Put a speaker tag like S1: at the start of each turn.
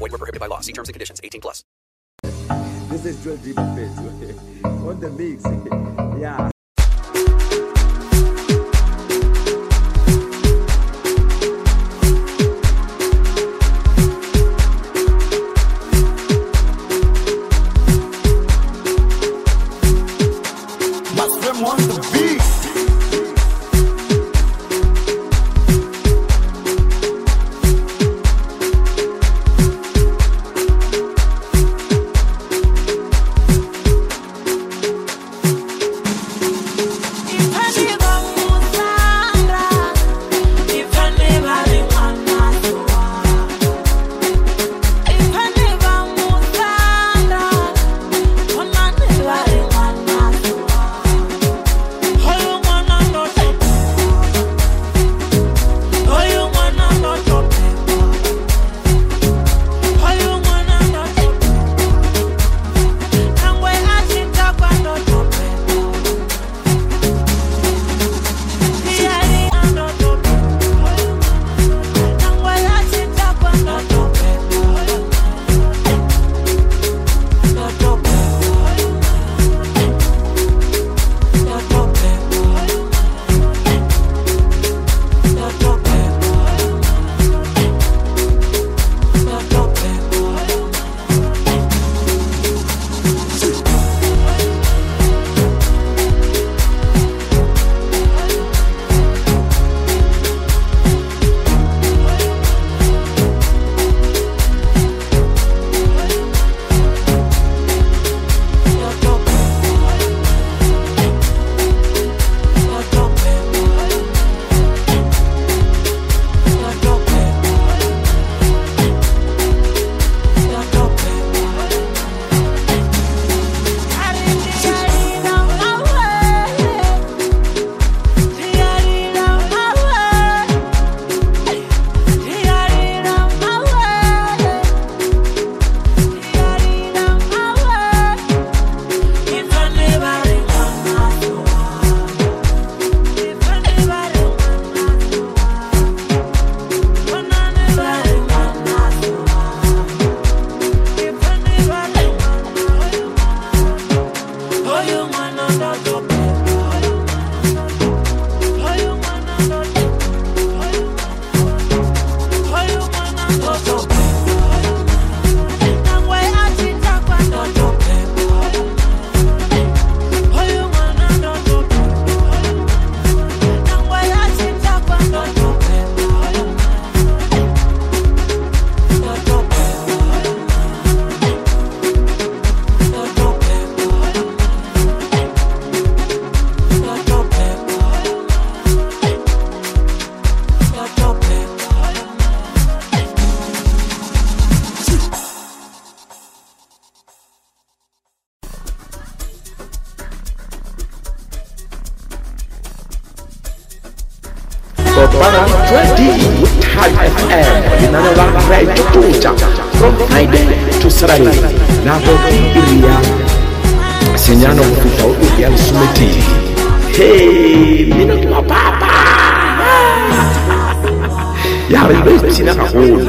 S1: Void were prohibited by law. See terms and conditions. 18 plus.
S2: This is Joel Dreamer Face on the mix. Yeah.
S3: Baradi High FM linalowarai Tukuta from Friday to Saturday navobiria senyano kufuta upya msumeti hey, mino kimapapa yari beti
S4: nakahulu